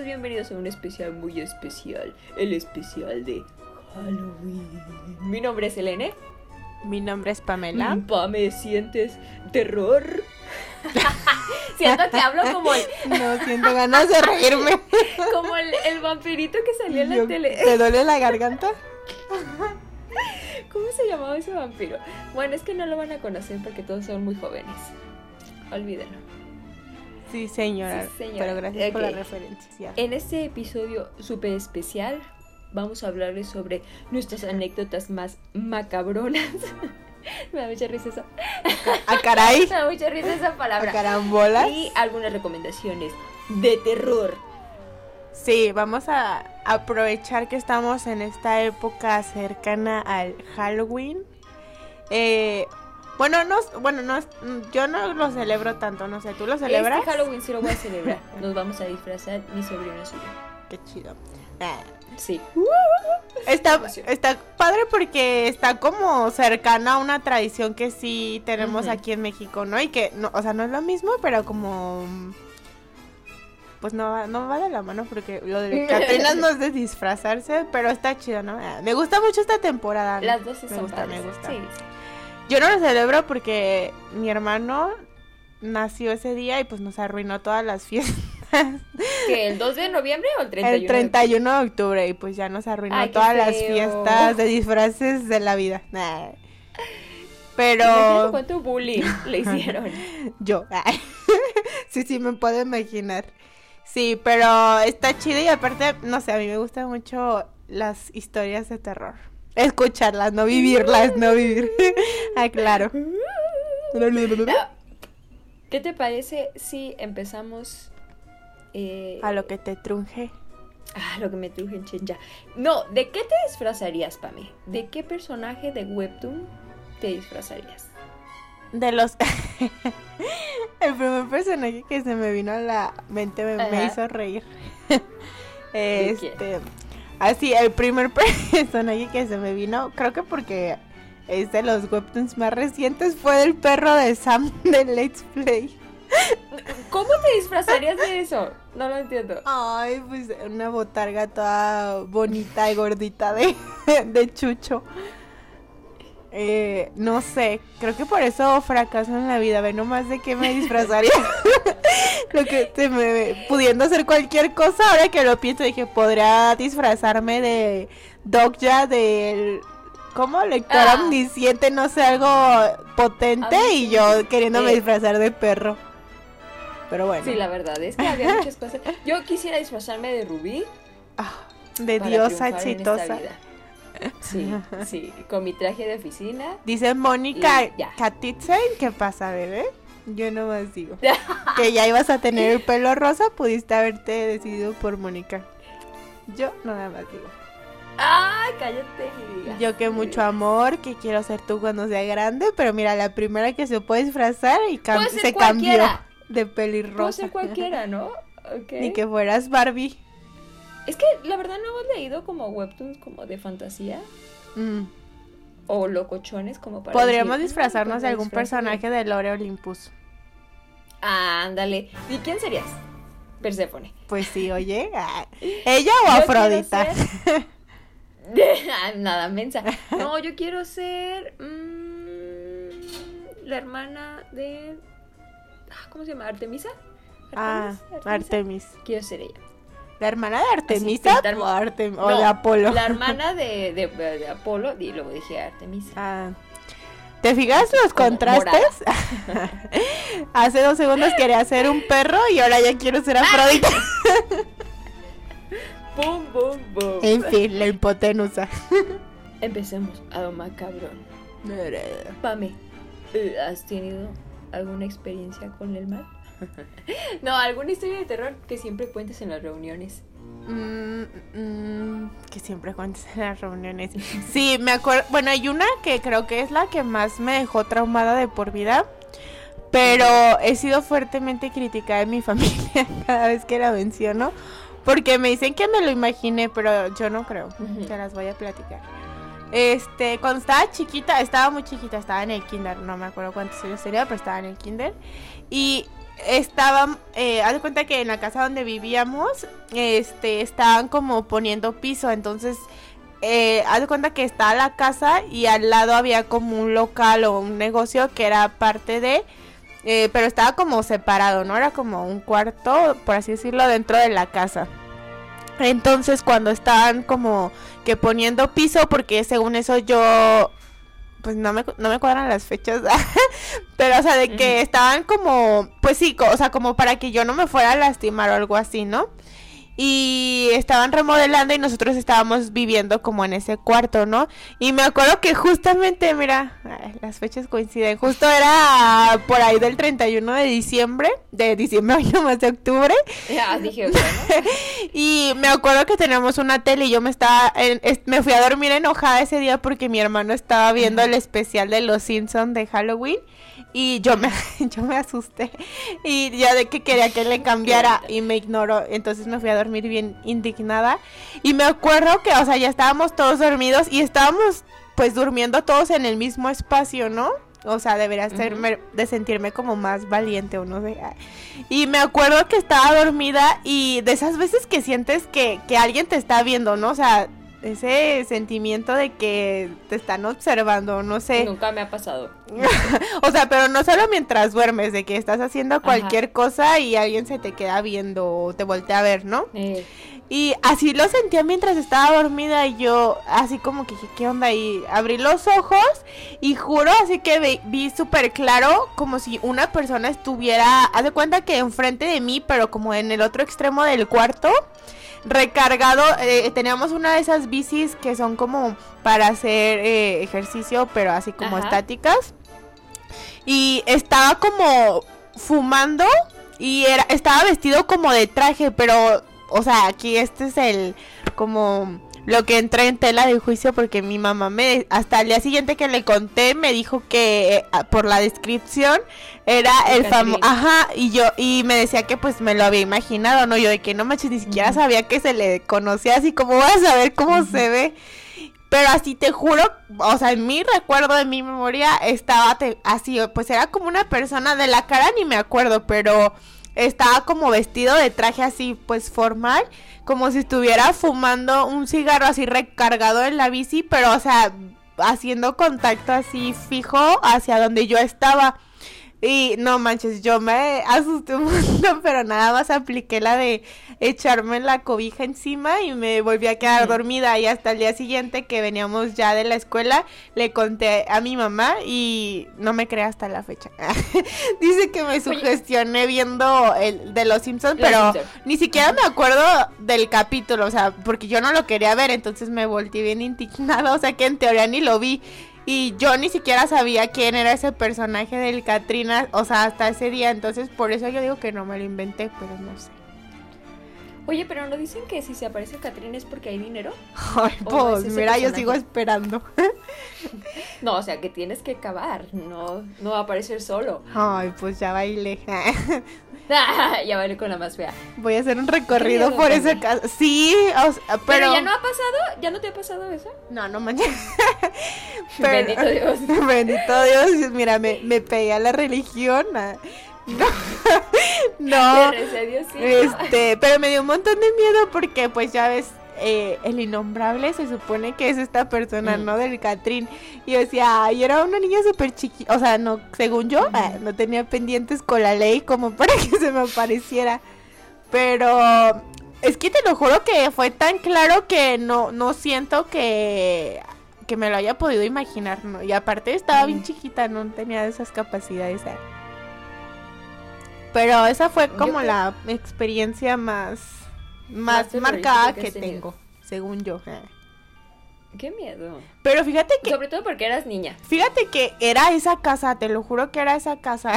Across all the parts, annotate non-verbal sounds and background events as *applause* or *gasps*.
Todos bienvenidos a un especial muy especial, el especial de Halloween. Mi nombre es Elene. Mi nombre es Pamela. Pame, ¿sientes terror? *laughs* Siento que hablo como el, *laughs* No siento ganas de reírme. *laughs* como el, el vampirito que salió en la Yo- tele. ¿Te duele la garganta? ¿Cómo se llamaba ese vampiro? Bueno, es que no lo van a conocer porque todos son muy jóvenes. Olvídenlo. Sí, señora. Sí, señora. Pero gracias por la referencia. En este episodio súper especial vamos a hablarles sobre nuestras anécdotas más macabronas. *laughs* *laughs* Me da mucha risa esa. A caray. Me da mucha risa esa A palabra. carambolas. Y algunas recomendaciones de terror. Sí, vamos a aprovechar que estamos en esta época cercana al Halloween. Eh, bueno, no, bueno, no, yo no lo celebro tanto, no sé, ¿tú lo celebras? Este Halloween sí lo voy a celebrar. Nos vamos a disfrazar mi sobrino y yo. Qué chido. Ah. Sí. Está, emoción. está padre porque está como cercana a una tradición que sí tenemos aquí en México, ¿no? Y que, no, o sea, no es lo mismo, pero como... Pues no, va- no va de la mano porque lo de *laughs* Catrinas no es de disfrazarse, pero está chido, ¿no? Ah, Me gusta mucho esta temporada. Las dos sí me son gusta, padres. me gusta. Sí. Yo no lo celebro porque mi hermano nació ese día y pues nos arruinó todas las fiestas. ¿Que el 2 de noviembre o el 31? El 31 de octubre y pues ya nos arruinó Ay, qué todas las fiestas de disfraces de la vida. Nah. Pero cuánto bullying le hicieron. *laughs* yo, *laughs* sí, sí, me puedo imaginar. Sí, pero está chido y aparte, no sé, a mí me gustan mucho las historias de terror. Escucharlas, no vivirlas, no vivir. *laughs* ah, claro. ¿Qué te parece si empezamos eh, A lo que te trunje. Ah, lo que me truje en chincha. No, ¿de qué te disfrazarías, Pami? ¿De qué personaje de Webtoon te disfrazarías? De los... *laughs* El primer personaje que se me vino a la mente me, me hizo reír. ¿De este... Así, el primer *laughs* personaje que se me vino, creo que porque es de los webtoons más recientes, fue el perro de Sam de Let's Play. ¿Cómo te disfrazarías de eso? No lo entiendo. Ay, pues una botarga toda bonita y gordita de, de chucho. Eh, no sé, creo que por eso fracaso en la vida. Ve nomás de qué me disfrazaría. *laughs* lo que se me pudiendo hacer cualquier cosa. Ahora que lo pienso, dije, podría disfrazarme de Dogja del. ¿Cómo? Lector Ah. omnisciente, no sé, algo potente. Y yo queriéndome Eh. disfrazar de perro. Pero bueno. Sí, la verdad es que había muchas cosas. Yo quisiera disfrazarme de Rubí. Ah, de diosa triunfar en esta exitosa. vida. Sí, sí, con mi traje de oficina. Dice Mónica. Katitzen, ¿qué pasa, bebé? Yo nomás digo. *laughs* que ya ibas a tener el pelo rosa, pudiste haberte decidido por Mónica. Yo nada más digo. ¡Ay, cállate! Yo que mucho amor, que quiero ser tú cuando sea grande, pero mira, la primera que se puede disfrazar y cam- Puede se cambió de Puede pelirrosa. ser cualquiera, ¿no? Ok. Ni que fueras Barbie. Es que la verdad no hemos leído como webtoons como de fantasía Mm. o locochones como para Podríamos decir, disfrazarnos "Ah, de algún personaje de Lore Olympus. Ah, ándale. ¿Y quién serías? Perséfone. Pues sí, oye. ah, *laughs* ¿Ella o Afrodita? ser- Ah, *laughs* *laughs* Nada mensa. No, yo quiero ser mm, la hermana de ah, ¿cómo se llama? Artemisa. Ah, Artemisa, Artemis. Quiero ser ella. ¿La hermana de Artemisa o, Artem- o de Apolo? La hermana de, de, de Apolo y luego dije Artemisa. Ah, ¿Te fijas los Como contrastes? *laughs* Hace dos segundos quería ser un perro y ahora ya quiero ser Afrodita. Boom. *laughs* en fin, la hipotenusa. *laughs* Empecemos a lo macabrón. Pame, ¿has tenido alguna experiencia con el mal? *laughs* no, alguna historia de terror que siempre cuentes en las reuniones. Mm, mm, que siempre cuentes en las reuniones. Sí, me acuerdo. Bueno, hay una que creo que es la que más me dejó traumada de por vida. Pero he sido fuertemente criticada en mi *laughs* familia cada vez que la menciono. Porque me dicen que me lo imaginé, pero yo no creo. Ujú. Te las voy a platicar. Este, cuando estaba chiquita, estaba muy chiquita, estaba en el kinder, no me acuerdo cuántos años tenía, pero estaba en el kinder. Y estaban, eh, haz de cuenta que en la casa donde vivíamos, este, estaban como poniendo piso, entonces, eh, haz de cuenta que estaba la casa y al lado había como un local o un negocio que era parte de, eh, pero estaba como separado, ¿no? Era como un cuarto, por así decirlo, dentro de la casa. Entonces cuando estaban como que poniendo piso, porque según eso yo pues no me, no me cuadran las fechas, *laughs* pero o sea, de que estaban como, pues sí, o sea, como para que yo no me fuera a lastimar o algo así, ¿no? Y estaban remodelando y nosotros estábamos viviendo como en ese cuarto, ¿no? Y me acuerdo que justamente, mira, las fechas coinciden, justo era por ahí del 31 de diciembre, de diciembre, *laughs* no más de octubre. Ya, dije, *laughs* y me acuerdo que teníamos una tele y yo me estaba, me fui a dormir enojada ese día porque mi hermano estaba viendo el especial de Los Simpsons de Halloween y yo me, *laughs* yo me asusté y ya de que quería que le cambiara y me ignoró. Entonces me fui a dormir bien indignada. Y me acuerdo que, o sea, ya estábamos todos dormidos y estábamos pues durmiendo todos en el mismo espacio, ¿no? O sea, debería ser de sentirme como más valiente o no sé. Y me acuerdo que estaba dormida y de esas veces que sientes que, que alguien te está viendo, ¿no? O sea, ese sentimiento de que te están observando, no sé. Nunca me ha pasado. *laughs* o sea, pero no solo mientras duermes, de que estás haciendo cualquier cosa y alguien se te queda viendo o te voltea a ver, ¿no? Eh. Y así lo sentía mientras estaba dormida y yo así como que dije, ¿qué onda? Y abrí los ojos y juro así que vi, vi súper claro como si una persona estuviera, haz de cuenta que enfrente de mí, pero como en el otro extremo del cuarto recargado. Eh, teníamos una de esas bicis que son como para hacer eh, ejercicio, pero así como estáticas. Y estaba como fumando y era, estaba vestido como de traje, pero, o sea, aquí este es el como lo que entra en tela de juicio porque mi mamá me hasta el día siguiente que le conté me dijo que eh, por la descripción era el famoso ajá y yo y me decía que pues me lo había imaginado no yo de que no manches ni siquiera sabía que se le conocía así como vas a saber cómo se ve pero así te juro, o sea, en mi recuerdo de mi memoria estaba así, pues era como una persona de la cara ni me acuerdo, pero estaba como vestido de traje así pues formal como si estuviera fumando un cigarro así recargado en la bici, pero o sea, haciendo contacto así fijo hacia donde yo estaba. Y no manches, yo me asusté un montón, *laughs* pero nada más apliqué la de echarme la cobija encima y me volví a quedar dormida. Y hasta el día siguiente que veníamos ya de la escuela, le conté a mi mamá y no me cree hasta la fecha. *laughs* Dice que me sugestioné viendo el de los Simpsons, pero ni siquiera me acuerdo del capítulo, o sea, porque yo no lo quería ver, entonces me volteé bien indignada, *laughs* o sea que en teoría ni lo vi. Y yo ni siquiera sabía quién era ese personaje del Katrina, o sea, hasta ese día. Entonces, por eso yo digo que no me lo inventé, pero no sé. Oye, pero ¿no dicen que si se aparece Katrina es porque hay dinero? *laughs* Ay, pues, mira, yo sigo esperando. *laughs* no, o sea, que tienes que cavar, no, no va a aparecer solo. Ay, pues ya bailé. *laughs* *laughs* ya bailé con la más fea. Voy a hacer un recorrido por ese caso. Sí, pero... pero... ya no ha pasado, ya no te ha pasado eso. No, no manches. *laughs* Bendito Dios. *laughs* Bendito Dios, mira, me, me pegué a la religión. No. Este, pero me dio un montón de miedo porque pues ya ves, eh, el innombrable se supone que es esta persona, mm. ¿no? Del Catrín. Y yo decía, ay, era una niña súper chiquita. O sea, no, según yo, eh, no tenía pendientes con la ley como *laughs* para que se me apareciera. Pero es que te lo juro que fue tan claro que no, no siento que, que me lo haya podido imaginar, ¿no? Y aparte estaba bien mm. chiquita, no tenía esas capacidades. ¿eh? Pero esa fue como la experiencia más, más, marcada que, tengo, según yo. Qué miedo. Pero fíjate que. Sobre todo porque eras niña. Fíjate que era esa casa, te lo juro que era esa casa.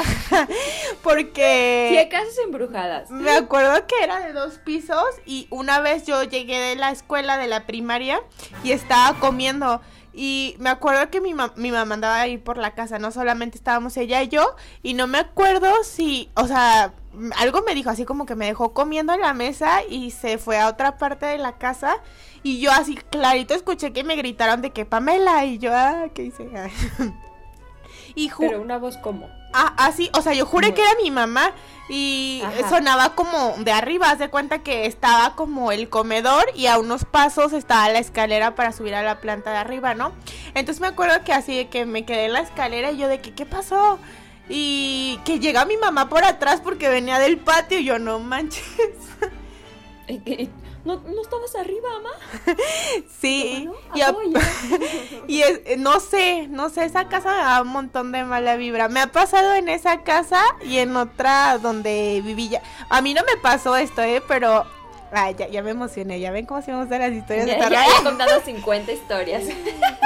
*laughs* porque. Sí, hay casas embrujadas. Me acuerdo que era de dos pisos y una vez yo llegué de la escuela de la primaria y estaba comiendo. Y me acuerdo que mi, mi mamá andaba ahí por la casa, no solamente estábamos ella y yo, y no me acuerdo si, o sea, algo me dijo así como que me dejó comiendo en la mesa y se fue a otra parte de la casa y yo así clarito escuché que me gritaron de que Pamela y yo, ah, ¿qué hice? *laughs* y Pero una voz como ah, así, o sea, yo juré que era mi mamá y sonaba como de arriba, haz de cuenta que estaba como el comedor y a unos pasos estaba la escalera para subir a la planta de arriba, ¿no? Entonces me acuerdo que así de que me quedé en la escalera y yo de que, ¿qué pasó? Y que llega mi mamá por atrás porque venía del patio y yo no manches. ¿No, ¿No, estabas arriba, mamá? *laughs* sí. *laughs* Y, es, no sé, no sé, esa casa me da un montón de mala vibra. Me ha pasado en esa casa y en otra donde viví ya. A mí no me pasó esto, ¿eh? Pero Ay, ya, ya me emocioné. Ya ven cómo se me las historias ya, de Ya he contado 50 historias. *laughs*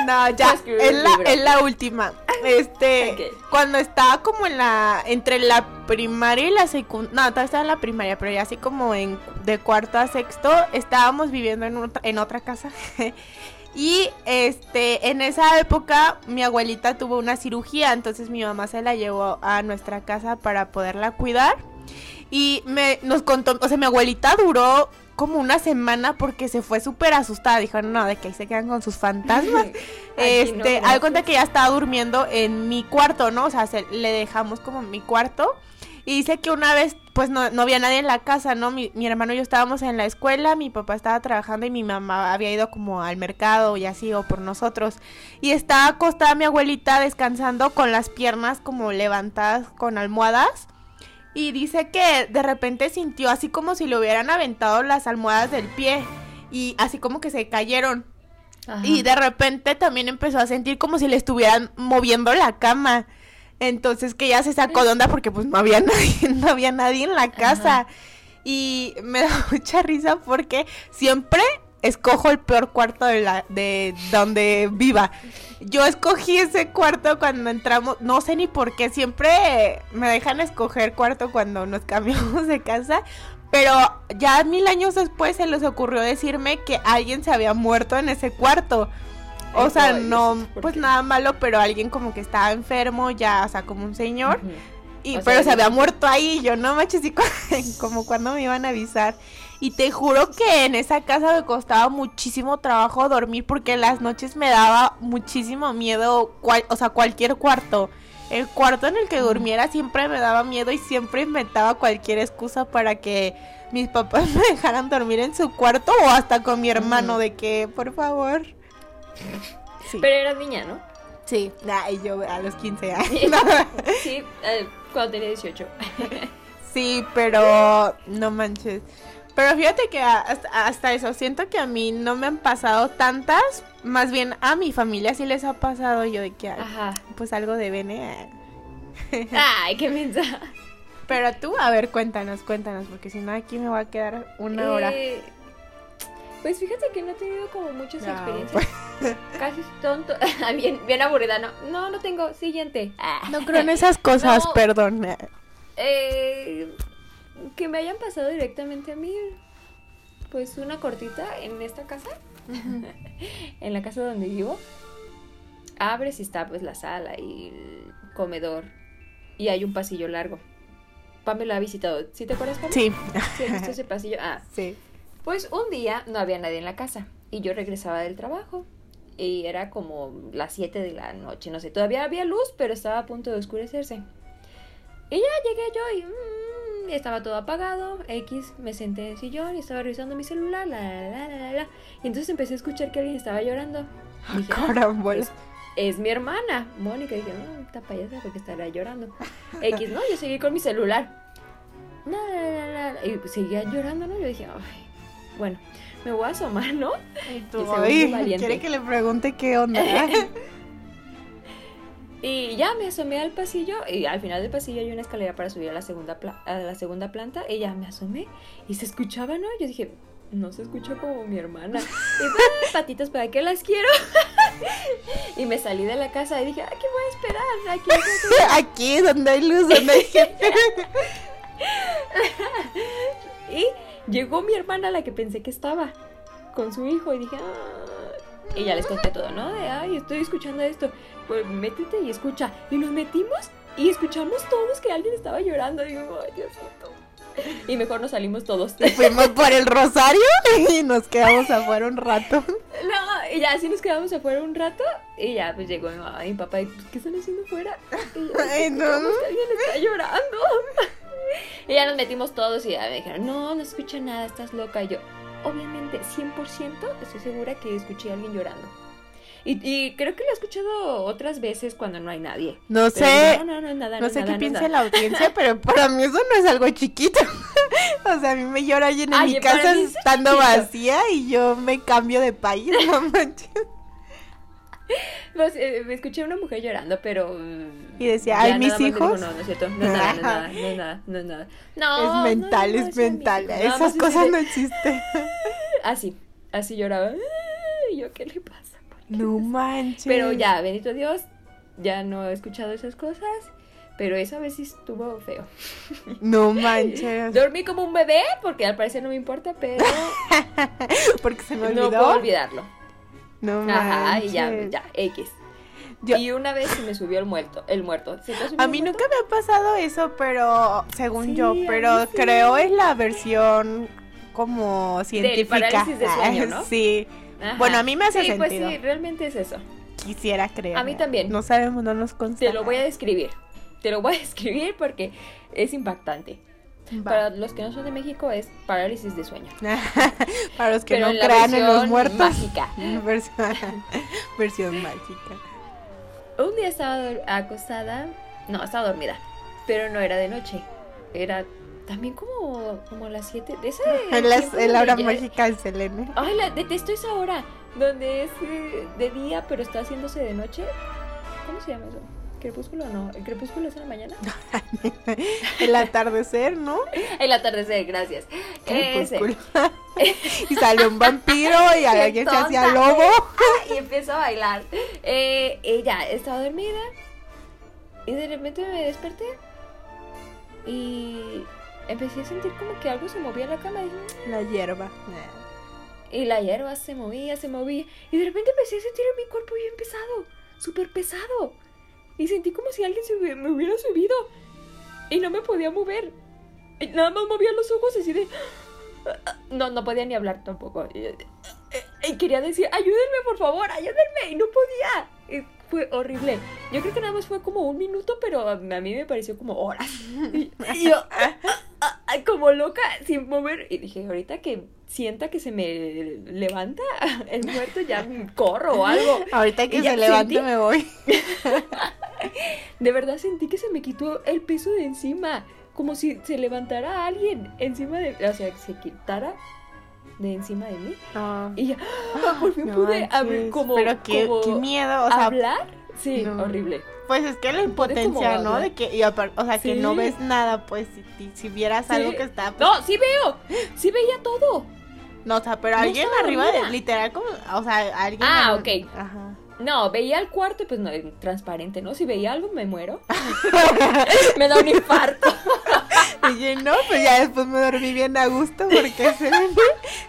No, ya. Es la, es la última. Este, cuando estaba como en la. Entre la primaria y la secundaria. No, todavía estaba en la primaria, pero ya así como en de cuarto a sexto, estábamos viviendo en otra, en otra casa. *laughs* Y este, en esa época mi abuelita tuvo una cirugía, entonces mi mamá se la llevó a nuestra casa para poderla cuidar. Y me nos contó, o sea, mi abuelita duró como una semana porque se fue súper asustada. Dijo, no, de que ahí se quedan con sus fantasmas. *laughs* este, no, cuenta que ya estaba durmiendo en mi cuarto, ¿no? O sea, le dejamos como en mi cuarto. Y dice que una vez, pues no, no había nadie en la casa, ¿no? Mi, mi, hermano y yo estábamos en la escuela, mi papá estaba trabajando y mi mamá había ido como al mercado y así, o por nosotros. Y estaba acostada mi abuelita descansando con las piernas como levantadas con almohadas y dice que de repente sintió así como si le hubieran aventado las almohadas del pie y así como que se cayeron. Y de repente también empezó a sentir como si le estuvieran moviendo la cama. Entonces que ya se sacó de onda porque pues no había *laughs* nadie, no había nadie en la casa. Y me *laughs* da mucha risa porque siempre escojo el peor cuarto de la de donde viva. Yo escogí ese cuarto cuando entramos, no sé ni por qué, siempre me dejan escoger cuarto cuando nos *laughs* cambiamos de casa, pero ya mil años después se les ocurrió decirme que alguien se había muerto en ese cuarto. O sea, no, pues nada malo, pero alguien como que estaba enfermo, ya, o sea, como un señor. Y, pero se había muerto ahí, yo no manches, y *laughs* como cuando me iban a avisar. Y te juro que en esa casa me costaba muchísimo trabajo dormir porque las noches me daba muchísimo miedo, o sea, cualquier cuarto. El cuarto en el que durmiera siempre me daba miedo y siempre inventaba cualquier excusa para que mis papás *laughs* me dejaran dormir en su cuarto o hasta con mi hermano de que, por favor. *laughs* Sí. Pero eras niña, ¿no? Sí, y yo a los 15 años. *laughs* sí, eh, cuando tenía 18. sí, pero no manches. Pero fíjate que hasta, eso, siento que a mí no me han pasado tantas, más bien a mi familia sí les ha pasado yo de que, Ajá. pues algo de bene. *laughs* Ay, qué mensaje. Pero tú, a ver, cuéntanos, cuéntanos, porque si no aquí me va a quedar una hora. Eh, pues fíjate que no he tenido como muchas experiencias. Pues. *laughs* Casi tonto. *laughs* bien, bien aburrida, ¿no? No, no tengo. Siguiente. No creo en esas cosas, perdón. Eh, que me hayan pasado directamente a mí, pues una cortita en esta casa, *laughs* en la casa donde vivo. Abres y está pues la sala y el comedor y hay un pasillo largo. Pam ha visitado. ¿Sí te acuerdas, Pam? Sí. ¿Sí has visto ese pasillo? Ah. Sí. Pues un día no había nadie en la casa y yo regresaba del trabajo y era como las 7 de la noche, no sé, todavía había luz, pero estaba a punto de oscurecerse. Y ya llegué yo y mm, estaba todo apagado, X, me senté en el sillón y estaba revisando mi celular, la, la, la, la, Y entonces empecé a escuchar que alguien estaba llorando. Y dije, ah, es, es, mi hermana, Mónica. Y dije, no, está payasa porque estará llorando. X, no, yo seguí con mi celular. Y seguía llorando, ¿no? Yo dije, ay, bueno, me voy a asomar, ¿no? Y tú, quiere que le pregunte qué onda. *laughs* *laughs* y ya me asomé al pasillo y al final del pasillo hay una escalera para subir a la segunda, a la segunda planta y ya me asomé y se escuchaba, ¿no? Yo dije, no se escucha como mi hermana. Y pues, *laughs* patitas, ¿para qué las quiero? *laughs* y me salí de la casa y dije, aquí voy a esperar. Aquí, *laughs* aquí donde hay luz, donde hay gente. y Llegó mi hermana, la que pensé que estaba, con su hijo, y dije, ah". Y ya les conté todo, ¿no? De, ay, estoy escuchando esto. Pues métete y escucha. Y nos metimos y escuchamos todos que alguien estaba llorando. Y digo, ay. Y mejor nos salimos todos. fuimos por el rosario *laughs* y nos quedamos afuera un rato. *laughs* No, Y ya así nos quedamos afuera un rato y ya pues llegó mi mamá y mi papá y pues, ¿qué están haciendo afuera? Y yo, *laughs* Ay, no. "Vamos, que alguien está llorando. Y ya nos metimos todos y ya me dijeron, no, no escucha nada, estás loca. Y yo, obviamente, 100% estoy segura que escuché a alguien llorando. Y, y creo que lo he escuchado otras veces cuando no hay nadie. No Pero sé, No, no, no, nada, no es sé nada, qué no piensa la audiencia, pero para mí eso no es algo chiquito. *laughs* o sea, a mí me llora alguien en Ay, mi casa estando chiquito. vacía y yo me cambio de país, *laughs* no manches. *laughs* Pues, eh, me escuché a una mujer llorando, pero. mm, Y decía, "Ay, mis hijos". no, no es cierto. No es nada, no es nada, no es nada, no es nada. *laughs* No, es no, mental, no, es mental. Esas cosas no existen. *laughs* Así, así lloraba. Y yo, ¿qué le pasa? ¿Por qué No manches. Pero ya, bendito Dios, ya no he escuchado esas cosas. Pero esa vez sí estuvo feo. No manches. Dormí como un bebé, porque al parecer no me importa, pero Porque se me no olvidó. puedo olvidarlo. No manches. Ajá, y ya, ya, X. Yo- Y una vez se me subió el muerto, el muerto. ¿Se te ha subido A mí muerto? nunca me ha pasado eso, pero según Sí, yo, pero sí. creo es la versión como científica. parálisis de sueño, *laughs* ¿no? Sí, Ajá. Bueno, a mí me hace sí, pues sentido. sí, realmente es eso. quisiera creer. A mí también. No sabemos, no nos consta. Te lo voy a describir. Te lo voy a *laughs* describir porque es impactante. Va. Para los que no son de México es parálisis de sueño. *laughs* Para los que Pero no en crean en los muertos. mágica. *laughs* Versión, *laughs* versión mágica. Un día estaba acostada, no, estaba dormida, pero no era de noche. Era también como, como las 7. Ese En la, tiempo en la hora ya- mágica del Selene. Ay, la, detesto esa hora, donde es eh, de día, pero está haciéndose de noche. ¿Cómo se llama eso? ¿Crepúsculo o no? ¿El crepúsculo es en la mañana? *laughs* El atardecer, ¿no? *laughs* El atardecer, gracias. Crepúsculo. *laughs* y salió un vampiro y alguien se hacía lobo. y empezó a bailar. Eh, ella estaba dormida y de repente me desperté y empecé a sentir como que algo se movía en la cama. Dije, La hierba. Y la hierba se movía, se movía. Y de repente empecé a sentir en mi cuerpo bien pesado, súper pesado. Y sentí como si alguien se me hubiera subido. Y no me podía mover. Nada más movía los ojos así de... No, no podía ni hablar tampoco. Y quería decir, ayúdenme por favor, ayúdenme. Y no podía. Fue horrible. Yo creo que nada más fue como un minuto, pero a mí me pareció como horas. *laughs* Y, yo, como loca, sin mover. Y dije, ahorita que sienta que se me levanta *laughs* el muerto, ya corro o algo. Ahorita que Y se levante sentí- me voy. *laughs* De verdad sentí que se me quitó el peso de encima. Como si se levantara alguien encima de. O sea, que se quitara de encima de mí. No, Y ya, ah, por fin no pude manches. abrir como. Pero qué, como qué miedo. O sea, ¿Hablar? Sí, no. horrible. pues es que la como impotencia, ¿no? De que, y o sea, que Sí. no ves nada, pues si, si- vieras Sí. algo que está. pues, No, sí veo. Sí veía todo. No, o sea, pero No alguien arriba de, literal, como, o sea, alguien. Ah, en- ok. Ajá. No, veía el cuarto y pues no, transparente, ¿no? Si veía algo me muero. *laughs* *laughs* me da un infarto. *laughs* Yo, no, pues ya después me dormí bien a gusto porque *laughs* se,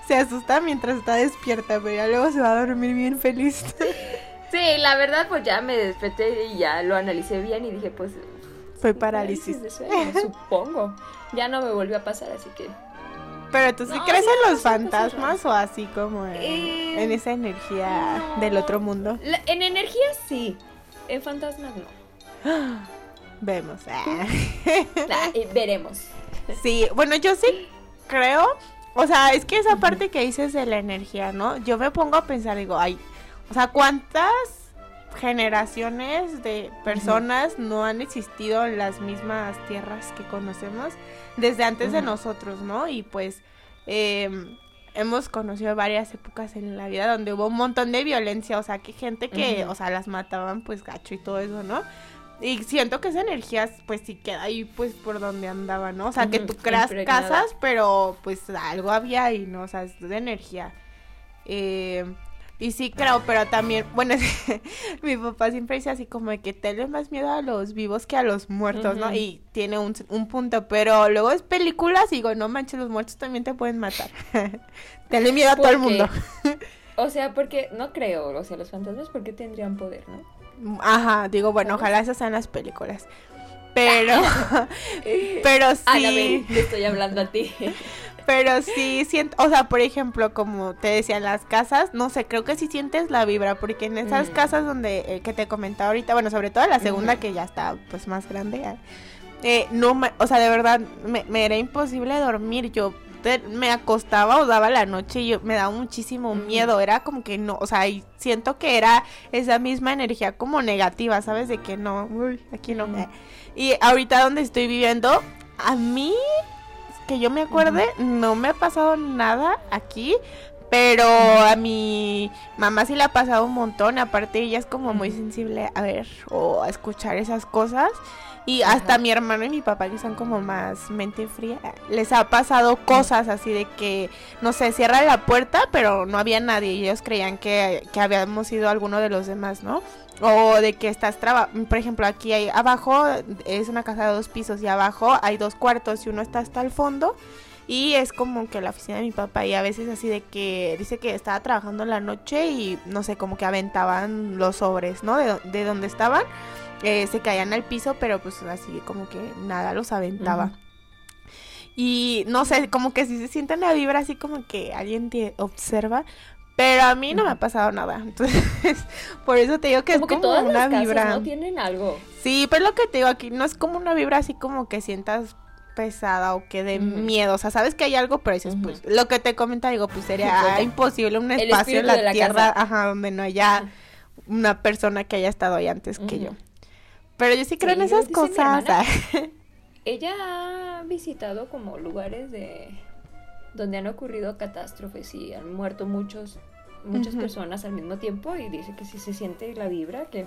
se asusta mientras está despierta, pero ya luego se va a dormir bien feliz. Sí, la verdad, pues ya me desperté y ya lo analicé bien y dije, pues. Fue parálisis. de sueño, *laughs* supongo. Ya no me volvió a pasar, así que. Pero tú sí No, crees en los fantasmas o así como en, Eh, en esa energía no. del otro mundo. La- en energía sí. En fantasmas no. *gasps* *gasps* Vemos. ah. *laughs* Ah, eh, veremos. Sí, bueno, yo sí creo. O sea, es que esa parte que dices de la energía, ¿no? Yo me pongo a pensar, digo, ay, o sea, ¿cuántas generaciones de personas no han existido en las mismas tierras que conocemos desde antes de nosotros, ¿no? Y pues em, hemos conocido varias épocas en la vida donde hubo un montón de violencia, o sea, que gente que, o sea, las mataban pues gacho y todo eso, ¿no? Y siento que esa energía pues sí queda ahí pues por donde andaba, ¿no? O sea, que tú creas casas, pero pues algo había ahí, ¿no? O sea, es de energía. Eh, y sí creo, pero también, bueno, *laughs* mi papá siempre dice así como de que tenle más miedo a los vivos que a los muertos, ¿no? Y tiene un, un punto, pero luego es películas y digo, no manches, los muertos también te pueden matar. *laughs* tenle miedo a todo el mundo. *laughs* O sea, porque no creo, o sea, los fantasmas, ¿por qué tendrían poder, no? Ajá, digo, bueno, ojalá esas sean las películas. Pero, *laughs* pero sí. Ana, ven, te estoy hablando a ti. *laughs* Pero sí siento, o sea, por ejemplo, como te decía, las casas, no sé, creo que sí sientes la vibra, porque en esas Mm. casas donde, eh, que te comentaba ahorita, bueno, sobre todo la segunda que ya está pues más grande, ah, eh, no o sea, de verdad, me, me era imposible dormir, yo te- me acostaba o daba la noche y yo me daba muchísimo miedo, era como que no, o sea, y siento que era esa misma energía como negativa, ¿sabes? De que no, uy, aquí no. Ujú. Y ahorita donde estoy viviendo, a mí, que yo me acuerde, no me ha pasado nada aquí. Pero a mi mamá sí le ha pasado un montón. Aparte, ella es como muy sensible a ver o a escuchar esas cosas. Y hasta Ajá. mi hermano y mi papá, que son como más mente fría, les ha pasado cosas así de que, no sé, cierra la puerta, pero no había nadie. Y ellos creían que, que habíamos sido alguno de los demás, ¿no? O de que estás trabajando, por ejemplo, aquí hay abajo es una casa de dos pisos y abajo hay dos cuartos y uno está hasta el fondo y es como que la oficina de mi papá y a veces así de que dice que estaba trabajando en la noche y no sé, como que aventaban los sobres, ¿no? De, de donde estaban, eh, se caían al piso, pero pues así como que nada los aventaba. Y no sé, como que si se siente la vibra así como que alguien te observa. Pero a mí no me ha pasado nada. *laughs* Entonces, por eso te digo que como es que como todas una las casas vibra. no tienen algo. Sí, pero lo que te digo aquí no es como una vibra así como que sientas pesada o que de miedo. O sea, sabes que hay algo, pero dices, pues, lo que te comenta, digo, pues sería *laughs* imposible un espacio en la, tierra, casa. ajá, donde no haya una persona que haya estado ahí antes que yo. Pero yo sí creo Sí, en esas cosas. hermana. *laughs* Ella ha visitado como lugares de donde han ocurrido catástrofes y han muerto muchos muchas personas al mismo tiempo y dice que sí se siente la vibra que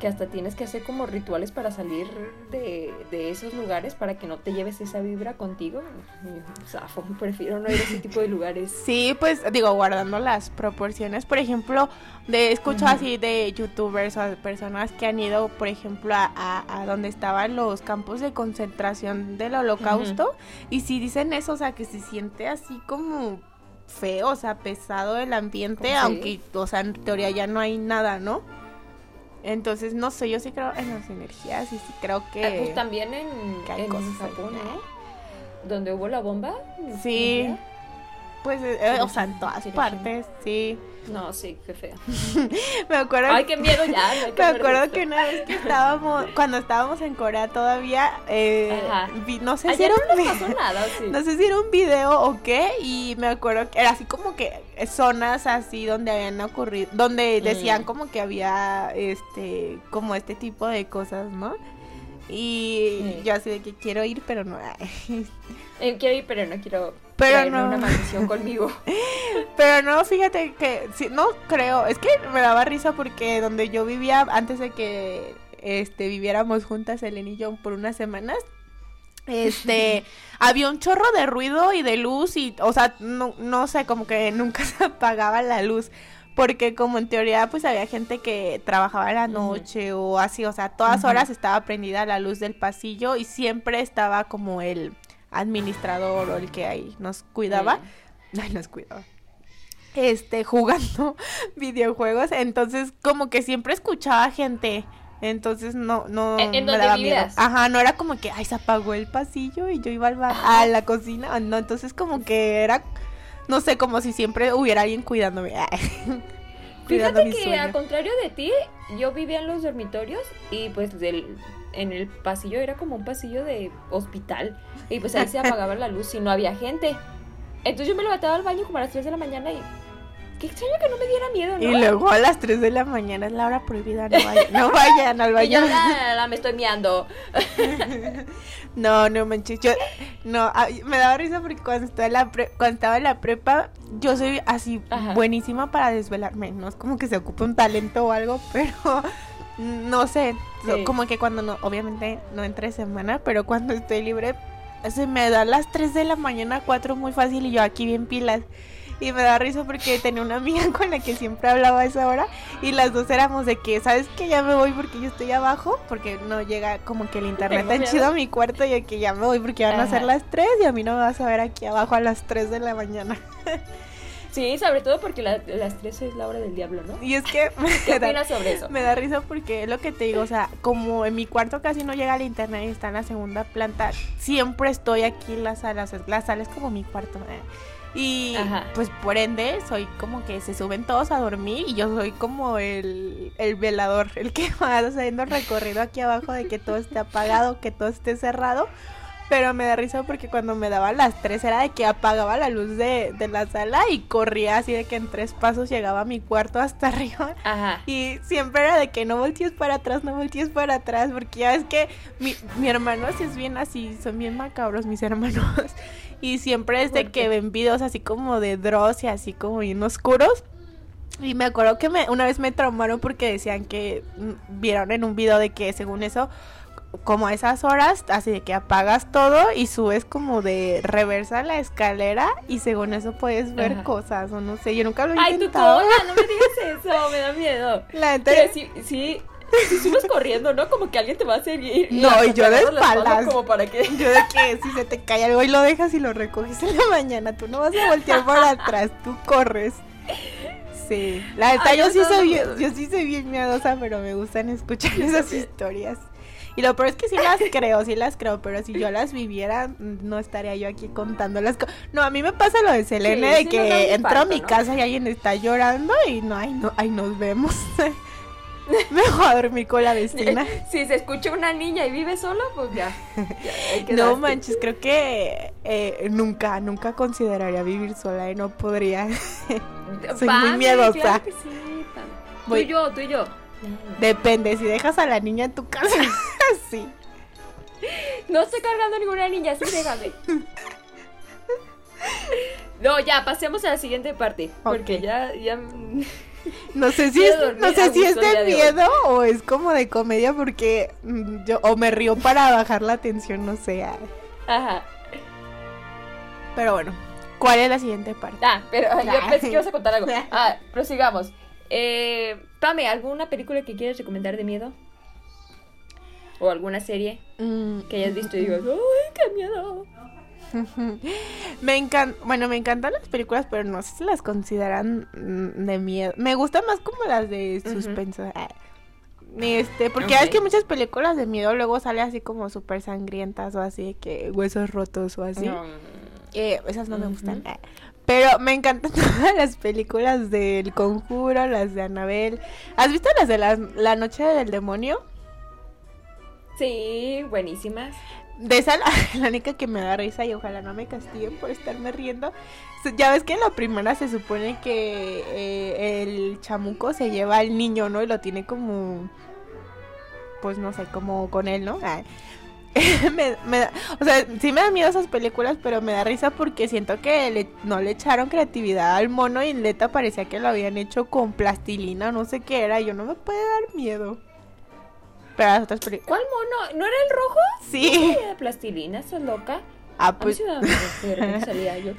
que hasta tienes que hacer como rituales para salir de, de esos lugares para que no te lleves esa vibra contigo. Yo, Zafo, prefiero no ir a ese tipo de lugares. *laughs* Sí, pues digo, guardando las proporciones. Por ejemplo, de escucho así de youtubers o de personas que han ido, por ejemplo, a, a- a donde estaban los campos de concentración del holocausto. Y si dicen eso, o sea, que se siente así como feo, o sea, pesado el ambiente, Sí. aunque, o sea, en teoría ya no hay nada, ¿no? Entonces, no sé, yo sí creo en las energías y sí creo que... Ah, Pues también en, en Japón, ¿no? Donde hubo la bomba. Sí. Pues, eh, eh, o sea, en todas partes, sí. No, sí, qué feo. *laughs* Me acuerdo Ay, qué miedo ya. no hay que Me acuerdo que una vez que estábamos, *laughs* cuando estábamos en Corea todavía, eh, vi- no sé si Allá era no un *laughs* no sé si era un video o qué, y me acuerdo que era así como que zonas así donde habían ocurrido, donde decían Mm. como que había este, como este tipo de cosas, ¿no? Y Sí. yo así de que quiero ir, pero no. Eh, quiero ir, pero no quiero Pero no. una maldición conmigo. *laughs* Pero no, fíjate que sí, no creo, es que me daba risa porque donde yo vivía antes de que este viviéramos juntas Elena y yo por unas semanas, este *laughs* había un chorro de ruido y de luz y o sea, no, no sé, como que nunca *laughs* se apagaba la luz. Porque como en teoría pues había gente que trabajaba en la noche o así, o sea, todas horas estaba prendida la luz del pasillo y siempre estaba como el administrador o el que ahí nos cuidaba. *laughs* Ay, nos cuidaba. Este, jugando *laughs* videojuegos. Entonces, como que siempre escuchaba gente. Entonces no, no ¿En- en me daba miedo. Ajá, no era como que, ay, se apagó el pasillo y yo iba al ba- a la cocina. No, entonces como que era, no sé, como si siempre hubiera alguien cuidándome. *laughs* Fíjate que sueño. a contrario de ti, yo vivía en los dormitorios y pues del, en el pasillo era como un pasillo de hospital y pues ahí se apagaba la luz y no había gente. Entonces yo me levantaba al baño como a las 3 de la mañana y qué extraño que no me diera miedo, ¿no? Y luego a las 3 de la mañana es la hora prohibida. No vayan, no *laughs* vayan al Y yo, baño. "La, la, la, me estoy miando. *laughs* No, no manches, yo no, a- me daba risa porque cuando estaba en la pre- cuando estaba en la prepa, yo soy así Ajá. buenísima para desvelarme, no es como que se ocupe un talento o algo, pero no sé, Sí. como que cuando no, obviamente no entre semana, pero cuando estoy libre se me da las 3 de la mañana, 4 muy fácil y yo aquí bien pilas. Y me da risa porque tenía una amiga *laughs* con la que siempre hablaba a esa hora y las dos éramos de que, ¿sabes que Ya me voy porque yo estoy abajo, porque no llega como que el internet tan chido a mi cuarto y que ya me voy porque van a ser las 3 y a mí no me vas a ver aquí abajo a las 3 de la mañana. *laughs* Sí, sobre todo porque la- las 3 es la hora del diablo, ¿no? Y es que *laughs* ¿Qué me da, opinas sobre eso? me da risa porque es lo que te digo, o sea, como en mi cuarto casi no llega el internet y está en la segunda planta, siempre estoy aquí en la sala, o sea, la sala es como mi cuarto. ¿eh? Y Ajá. pues por ende soy como que se suben todos a dormir y yo soy como el, el velador, el que *laughs* va haciendo el recorrido aquí abajo de que todo esté apagado, que todo esté cerrado. Pero me da risa porque cuando me daban las tres era de que apagaba la luz de, de la sala y corría así de que en tres pasos llegaba a mi cuarto hasta *laughs* arriba. Ajá. Y siempre era de que no voltees para atrás, no voltees para atrás, porque ya ves que mi, mi hermano sí es bien así, son bien macabros mis hermanos. *laughs* Y siempre es de ¿Por que ven videos así como de Dross y así como bien oscuros. Y me acuerdo que me, una vez me traumaron porque decían que mm, vieron en un video de que según eso, como a esas horas, así de que apagas todo y subes como de reversa la escalera y según eso puedes ver Ajá. cosas o no sé, yo nunca lo he Ay, tu intentado. cola, no me *laughs* digas eso, me da miedo. La neta- Pero sí, sí, si subes corriendo, ¿no? Como que alguien te va a seguir. No, y yo de espaldas. Como para que... Yo de que si se te cae algo y lo dejas y lo recoges en la mañana, tú no vas a voltear para atrás, tú corres. Sí, la neta Ay, yo sí soy yo sí soy bien miedosa, pero me gustan escuchar esas historias. Y lo peor es que sí las creo, sí las creo, pero si yo las viviera, no estaría yo aquí contándolas. co- No, a mí me pasa lo de Selene, Sí, de sí que entro a mi ¿no? casa y alguien está llorando y no, ay, no, ay, nos vemos. *laughs* me voy a dormir con la vecina. Si se escucha una niña y vive solo, pues ya. ya ahí *laughs* No manches, creo que eh, nunca, nunca consideraría vivir sola y no podría. *laughs* soy muy miedosa. claro que sí. Tú y yo, tú y yo. Depende, si dejas a la niña en tu casa, *laughs* sí. No estoy cargando ninguna niña, sí, déjame. No, ya, pasemos a la siguiente parte. Porque ya, ya. No sé *laughs* si es, no sé si es de miedo o es como de comedia porque mm, yo o me río para bajar la tensión, no sé. ay. Ajá. Pero bueno, ¿cuál es la siguiente parte? Ah, pero yo pensé que ibas a contar algo. *laughs* Ah, prosigamos. Eh, Pame, ¿alguna película que quieres recomendar de miedo? ¿O alguna serie Mm, que hayas visto y digas, ¡ay, qué miedo! *laughs* Me encan bueno, me encantan las películas, pero no sé si las consideran mm, de miedo. Me gustan más como las de suspenso. ah. Este, porque ya es que muchas películas de miedo luego sale así como súper sangrientas o así que huesos rotos o así. No. Eh, esas no me gustan. Pero me encantan *laughs* todas las películas del Conjuro, las de Annabelle. ¿Has visto las de la, la Noche del Demonio? Sí, buenísimas. De esa la, *laughs* la única que me da risa y ojalá no me castiguen por estarme riendo. Ya ves que en la primera se supone que eh, el chamuco se lleva al niño, ¿no? Y lo tiene como, pues no sé, como con él, ¿no? Ah. *laughs* me, me da- o sea, sí me dan miedo esas películas, pero me da risa porque siento que le- no le echaron creatividad al mono y neta parecía que lo habían hecho con plastilina, no sé qué era. y Yo no me puede dar miedo. Pero las otras películas. ¿Cuál mono? ¿No era el rojo? Sí. ¿No de plastilina? ¿Estás loca? Ah, pues salía yo.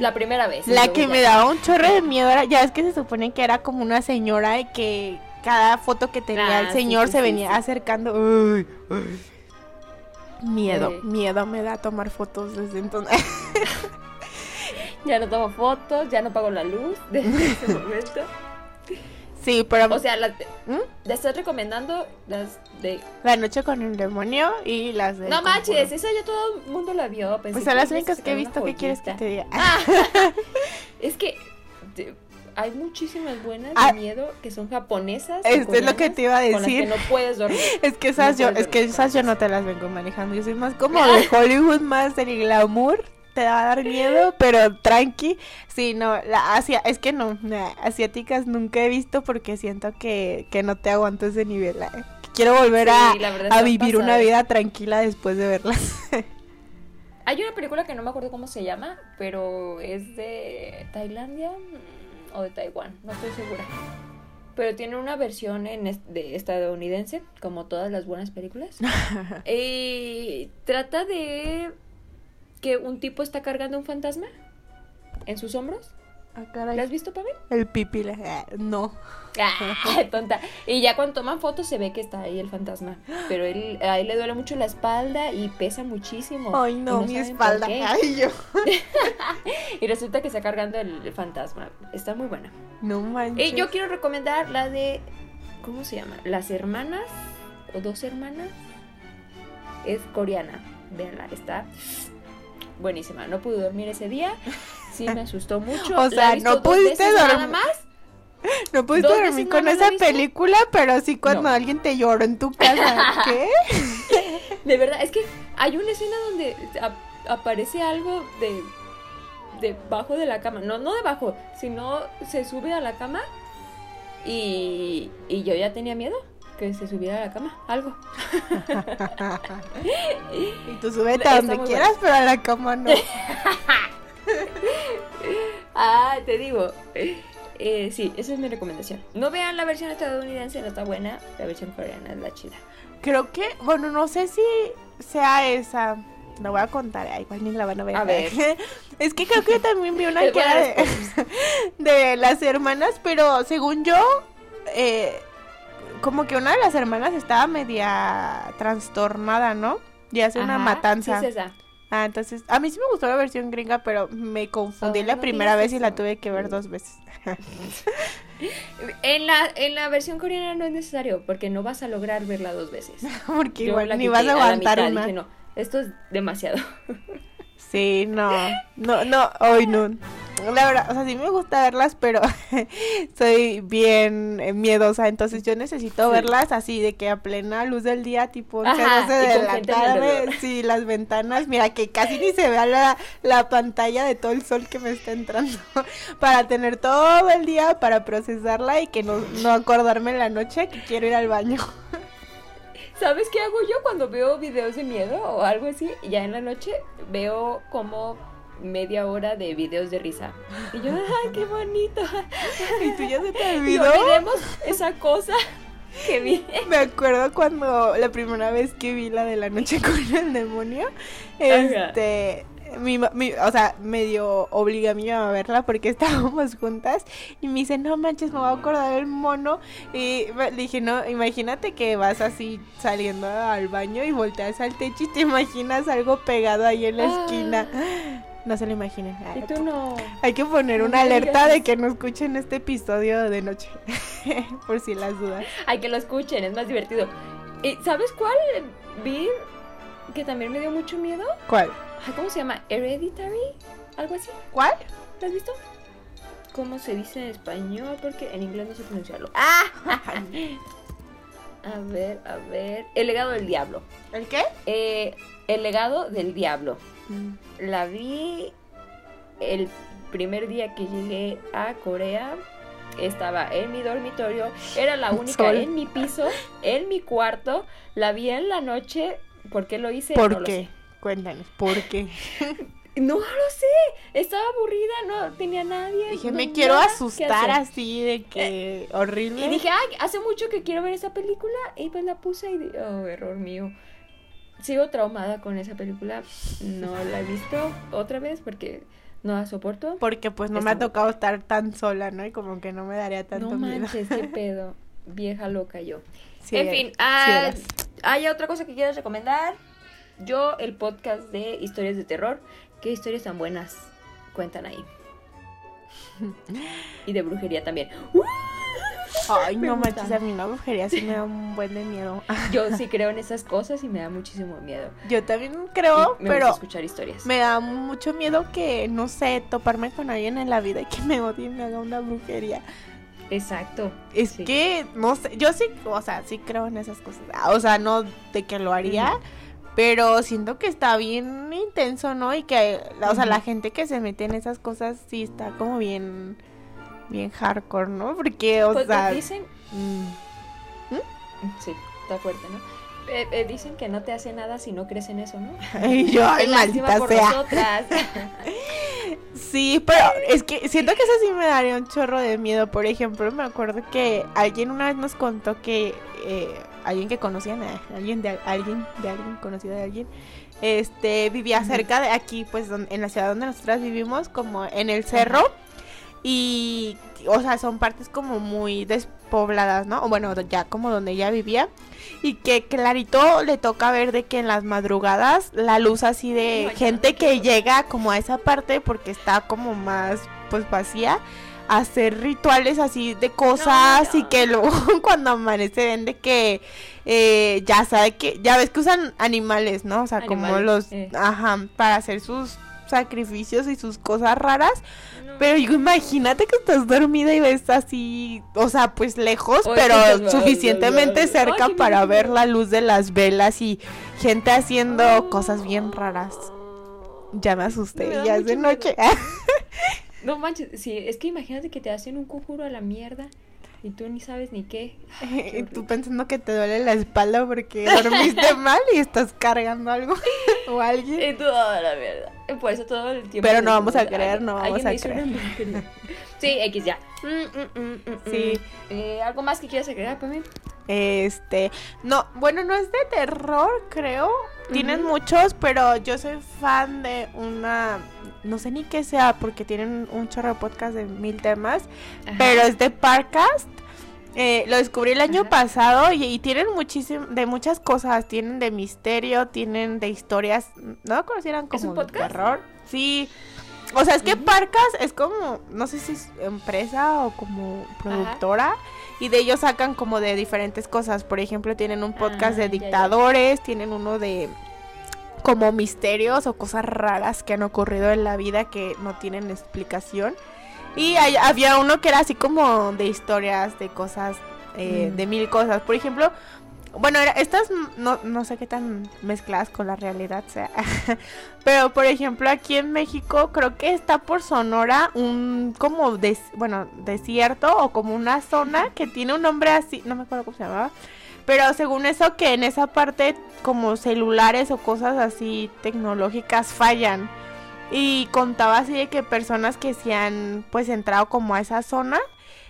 La primera vez. La que me daba un chorro de miedo era, ya es que se supone que era como una señora y que cada foto que tenía Ah, el sí, señor sí, se venía sí. acercando. Uy, uy. Miedo, miedo me da tomar fotos desde entonces. *laughs* Ya no tomo fotos, ya no pago la luz *laughs* desde ese momento. sí, pero O sea, la, ¿Mm? le estás recomendando las de... La noche con el demonio y las de No manches, esa ya todo el mundo la vio. pensé Pues son las únicas que he visto, ¿qué quieres que te diga? Ah, *laughs* es que te- hay muchísimas buenas Ah. de miedo que son japonesas. Esto es lo que te iba a Con las decir. que no puedes dormir. *laughs* Es que esas No yo, es que esas con yo no te las vengo manejando. Yo soy más como de *laughs* Hollywood, más del glamour. Te va a dar miedo, *laughs* pero tranqui. Sí, no, la Asia, es que no, asiáticas nunca he visto porque siento que, que no te aguanto ese nivel. eh. Quiero volver Sí, a, a vivir una vida tranquila después de verlas. Hay una película que no me acuerdo cómo se llama, pero es de Tailandia o de Taiwán, no estoy segura. Pero tiene una versión en es- de estadounidense, como todas las buenas películas. *laughs* y trata de que un tipo está cargando un fantasma en sus hombros Ah, caray. ¿La has visto, Pame? El pipi, la- ah, no. Ah, *laughs* tonta. Y ya cuando toman fotos se ve que está ahí el fantasma. Pero él, a él le duele mucho la espalda y pesa muchísimo. Ay, Y no, mi espalda. Ay, yo. *laughs* Y resulta que está cargando el fantasma. Está muy buena. No manches. Y yo quiero recomendar la de. ¿Cómo se llama? Las hermanas. O dos hermanas. Es coreana. Véanla, está buenísima. No pude dormir ese día. Sí, me asustó mucho. *laughs* O sea, no pudiste veces Nada dormir. más. *laughs* No pudiste dormir con esa película, pero sí cuando No. alguien te lloró en tu casa. *laughs* ¿Qué? De verdad, es que hay una escena donde ap- aparece algo de debajo de la cama. No, no debajo, sino se sube a la cama y, y yo ya tenía miedo que se subiera a la cama. Algo. *laughs* y tú súbete a donde quieras, pero a la cama no. *laughs* Ah, te digo. Eh, sí, esa es mi recomendación. No vean la versión estadounidense, no está buena. La versión coreana es la chida. Creo que, bueno, no sé si sea esa. La voy a contar, ay, igual ni la van a ver. A ver. *laughs* Es que creo que también vi una que era de, de las hermanas, pero según yo, eh, como que una de las hermanas estaba media trastornada, ¿no? Y hace una matanza. Sí, es esa. Ah, entonces, a mí sí me gustó la versión gringa, pero me confundí Oh, la no primera vez y la tuve que ver dos veces. *laughs* En la, en la versión coreana no es necesario, porque no vas a lograr verla dos veces. *laughs* Porque igual la ni vas a aguantar mitad, una. dije, no, esto es demasiado. Sí, no, no, no, hoy no. La verdad, o sea, sí me gusta verlas, pero *laughs* soy bien miedosa, entonces yo necesito Sí. verlas así de que a plena luz del día, tipo 11, Ajá, 12 y de la tarde, sí, las ventanas, mira que casi ni se vea la, la pantalla de todo el sol que me está entrando, *laughs* para tener todo el día para procesarla y que no, no acordarme en la noche que quiero ir al baño. *laughs* ¿Sabes qué hago yo cuando veo videos de miedo o algo así? Ya en la noche veo como media hora de videos de risa. Y yo, ¡ay, qué bonito! *laughs* Y tú ya se te Y olvidó. olvidemos esa cosa que vi. *laughs* Me acuerdo cuando la primera vez que vi la de la noche *laughs* con el demonio, este, mi, mi- o sea, medio obliga a mi mamá a verla porque estábamos juntas y me dice, no manches, me voy a acordar del mono y me- le dije, no, imagínate que vas así saliendo al baño y volteas al techo y te imaginas algo pegado ahí en la Ah. esquina. No se lo imaginen. Y tú no. Hay que poner No una alerta digas de que no escuchen este episodio de noche, *laughs* por si las dudas. Hay que lo escuchen, es más divertido. ¿Y sabes cuál vi que también me dio mucho miedo? ¿Cuál? Ay, ¿Cómo se llama? Hereditary, algo así. ¿Cuál? ¿Lo has visto? ¿Cómo se dice en español? Porque en inglés no sé pronunciarlo. *laughs* ¡Ah! A ver, a ver. El legado del diablo. ¿El qué? Eh, el legado del diablo. La vi el primer día que llegué a Corea. Estaba en mi dormitorio. Era la *laughs* única Sol. en mi piso, en mi cuarto. La vi en la noche. ¿Por qué lo hice? ¿Por No qué? Cuéntanos, ¿por qué? *laughs* No lo sé. Estaba aburrida, no tenía nadie. Dije, no- me quiero asustar así de que horrible. Y dije, ay, hace mucho que quiero ver esa película. Y pues la puse y, di- oh, error mío. Sigo traumada con esa película. No la he visto otra vez porque no la soporto. porque pues no Está me ha muy- tocado estar tan sola, ¿no? Y como que no me daría tanto No miedo. manches, qué *laughs* pedo. Vieja loca yo. Sí, en fin, ah. ¿hay otra cosa que quieras recomendar? Yo, el podcast de historias de terror. ¿Qué historias tan buenas cuentan ahí? *laughs* y de brujería también. Ay, me no gusta. manches, a mí la brujería sí me da un buen de miedo. *laughs* Yo sí creo en esas cosas y me da muchísimo miedo. Yo también creo, Y me pero escuchar historias. me da mucho miedo que, no sé, toparme con alguien en la vida y que me odie y me haga una brujería. Exacto. Es Sí. que, no sé, yo sí, o sea, sí creo en esas cosas. Ah, O sea, no de que lo haría, pero siento que está bien intenso, ¿no? Y que, la- o sea, la gente que se mete en esas cosas sí está como bien, bien hardcore, ¿no? Porque, o Pues sea, dicen. mm, Sí, está fuerte, ¿no? Eh, eh, dicen que no te hace nada si no crees en eso, ¿no? *laughs* y yo, ay, maldita por sea. nosotras. *laughs* Sí, pero es que siento que eso sí me daría un chorro de miedo. Por ejemplo, me acuerdo que alguien una vez nos contó que eh, alguien que conocían, alguien de alguien de alguien conocido de alguien, este vivía cerca de aquí, pues en la ciudad donde nosotras vivimos, como en el cerro. y, o sea, son partes como muy despobladas, ¿no? O bueno, ya como donde ella vivía. Y que clarito le toca ver de que en las madrugadas la luz así de No, gente no que llega como a esa parte porque está como más pues vacía hacer rituales así de cosas No, y que luego *laughs* cuando amanece ven de que eh, ya sabe que ya ves que usan animales, ¿no? O sea, como los eh. ajá, para hacer sus sacrificios y sus cosas raras. No. Pero digo, imagínate que estás dormida y ves así, o sea, pues lejos, pero suficientemente cerca para ver la luz de las velas y gente haciendo cosas bien raras. Ya me asusté, Me ya es de noche. *laughs* No manches, sí, es que imagínate que te hacen un conjuro a la mierda y tú ni sabes ni qué. *laughs* Qué y tú pensando que te duele la espalda porque dormiste *laughs* mal y estás cargando algo *laughs* o alguien. Y tú, ah, la mierda. Por eso todo el tiempo. Pero no vamos a creer, "Ay, no vamos a creer". brujería". Sí, X ya. Mm, mm, mm, Sí. Eh, ¿Algo más que quieras agregar, Pame? Este, no, bueno, no es de terror, creo. Tienen muchos, pero yo soy fan de una, no sé ni qué sea, porque tienen un chorro de podcast de mil temas, Ajá. pero es de Parcast. Eh, lo descubrí el año Ajá. pasado y, y tienen muchísimo, de muchas cosas. Tienen de misterio, tienen de historias, no conocieran ¿Es como un de podcast? terror. Sí. O sea, es que. Parcast es como, no sé si es empresa o como productora. Y de ellos sacan como de diferentes cosas. Por ejemplo, tienen un podcast Ah, de ya, ya. dictadores, tienen uno de como misterios o cosas raras que han ocurrido en la vida que no tienen explicación. Y hay- había uno que era así como de historias, de cosas, eh, Mm. de mil cosas. Por ejemplo, bueno, era, estas no, no sé qué tan mezcladas con la realidad sea. *laughs* Pero por ejemplo, aquí en México creo que está por Sonora un como des- bueno, desierto o como una zona que tiene un nombre así, no me acuerdo cómo se llamaba. Pero según eso que en esa parte como celulares o cosas así tecnológicas fallan. Y contaba así de que personas que se han pues entrado como a esa zona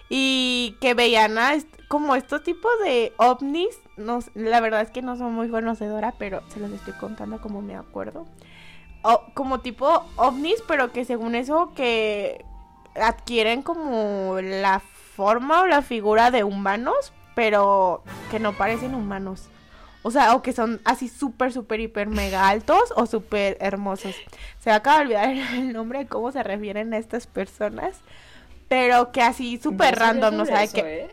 y que veían a como estos tipos de ovnis. No, la verdad es que no soy muy conocedora, pero se los estoy contando como me acuerdo. O, como tipo ovnis, pero que según eso que adquieren como la forma o la figura de humanos, pero que no parecen humanos. O sea, o que son así súper, súper, hiper, mega altos o súper hermosos. Se me acaba de olvidar *laughs* el nombre de cómo se refieren a estas personas. Pero que así súper random, ¿no? sabe que ¿eh?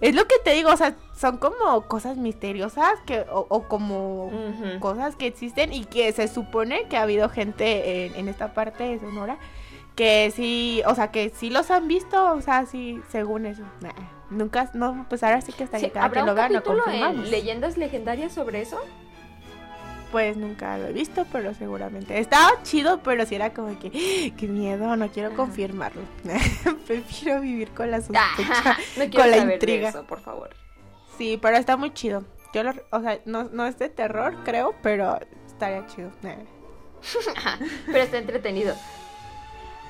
Es lo que te digo, o sea, son como cosas misteriosas que, o, o como cosas que existen y que se supone que ha habido gente en, en esta parte de Sonora que sí, o sea, que sí los han visto, o sea, sí, según eso. Nah, nunca, no, pues ahora sí que hasta Sí, que cada ¿Habrá quien un lo vea, no capítulo confirmamos. en leyendas legendarias sobre eso? Pues nunca lo he visto, pero seguramente. Estaba chido, pero sí era como que, ¡ah! qué miedo, no quiero Ajá. confirmarlo. *laughs* Prefiero vivir con la sospecha. *laughs* no quiero la intriga. eso, por favor. Sí, pero está muy chido. Yo lo, o sea, no, no es de terror, creo, pero estaría chido. *laughs* Pero está entretenido.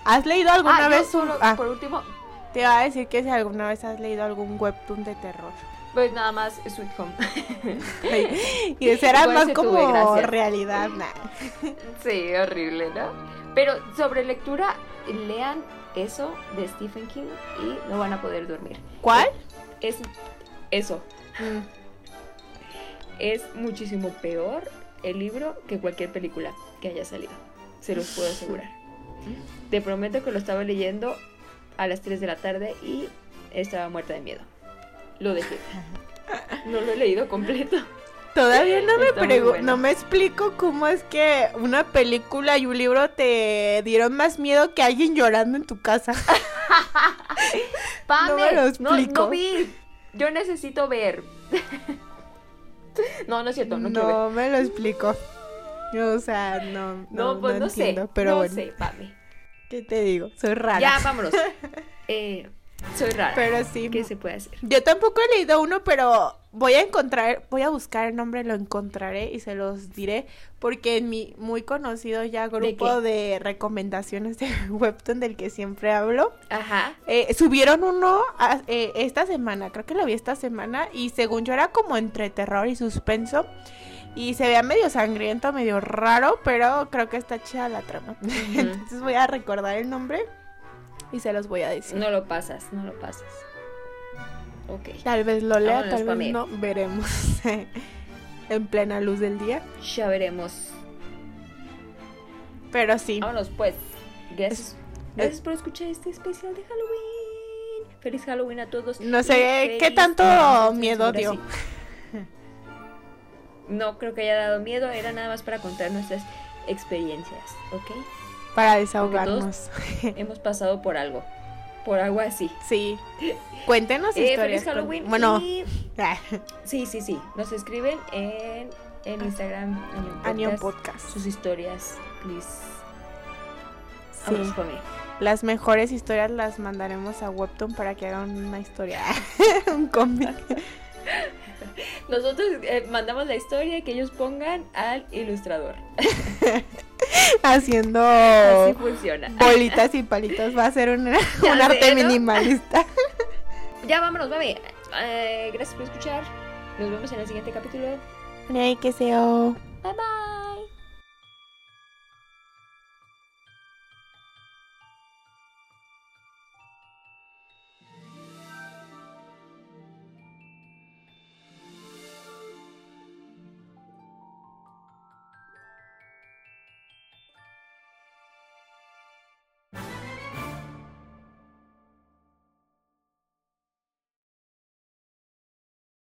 ¿Has leído alguna Ah, yo vez? solo, un- ah, por último, te iba a decir que si alguna vez has leído algún webtoon de terror. pues nada más Sweet Home. *laughs* y ese era más tuve, como gracias. realidad. nah. *laughs* sí, horrible, ¿no? Pero sobre lectura, lean eso de Stephen King y no van a poder dormir. ¿Cuál? Es eso. Mm. Es muchísimo peor el libro que cualquier película que haya salido. Se los puedo asegurar. Te prometo que lo estaba leyendo a las 3 de la tarde y estaba muerta de miedo. Lo dejé. No lo he leído completo. Todavía no me bueno. no me explico cómo es que una película y un libro te dieron más miedo que alguien llorando en tu casa. *laughs* ¡Pame! No me lo no, explico. no vi. Yo necesito ver. *laughs* no, no es cierto, no, quiero ver. No me lo explico. O sea, no. No, pues no, entiendo, sé. Pero no bueno, sé, Pame. ¿Qué te digo? Soy rara. Ya, vámonos. *laughs* Eh, soy rara. Pero sí. ¿Qué se puede hacer? Yo tampoco he leído uno, pero voy a encontrar, voy a buscar el nombre, lo encontraré y se los diré, porque en mi muy conocido ya grupo de, recomendaciones de *laughs* Webtoon del que siempre hablo, Ajá. eh, subieron uno a- eh, esta semana, creo que lo vi esta semana, y según yo era como entre terror y suspenso, y se veía medio sangriento, medio raro, pero creo que está chida la trama. *laughs* Entonces voy a recordar el nombre y se los voy a decir. No lo pasas, no lo pasas. Ok. Tal vez lo lea, Vámonos, tal vez no. Veremos. *laughs* en plena luz del día. Ya veremos. Pero sí. Vámonos pues. Gracias. Gracias por escuchar este especial de Halloween. Feliz Halloween a todos. No sé qué tanto miedo dio. No creo que haya dado miedo, era nada más para contar nuestras experiencias, ¿ok? Para desahogarnos. *laughs* Hemos pasado por algo, por algo así. Sí. Cuéntenos Eh, historias. feliz con- Halloween. Bueno, y- *laughs* Sí, sí, sí. Nos escriben en, en Instagram, Anion Anion Podcast, Podcast. sus historias, please. Sí. Las mejores historias las mandaremos a Webtoon para que hagan una historia. *laughs* Un cómic. *laughs* Nosotros eh, mandamos la historia que ellos pongan al ilustrador. *laughs* Haciendo Así funciona. bolitas y palitos. Va a ser un, *laughs* arte minimalista. Ya vámonos, mami. Eh, gracias por escuchar. Nos vemos en el siguiente capítulo. Ay, que. Bye bye.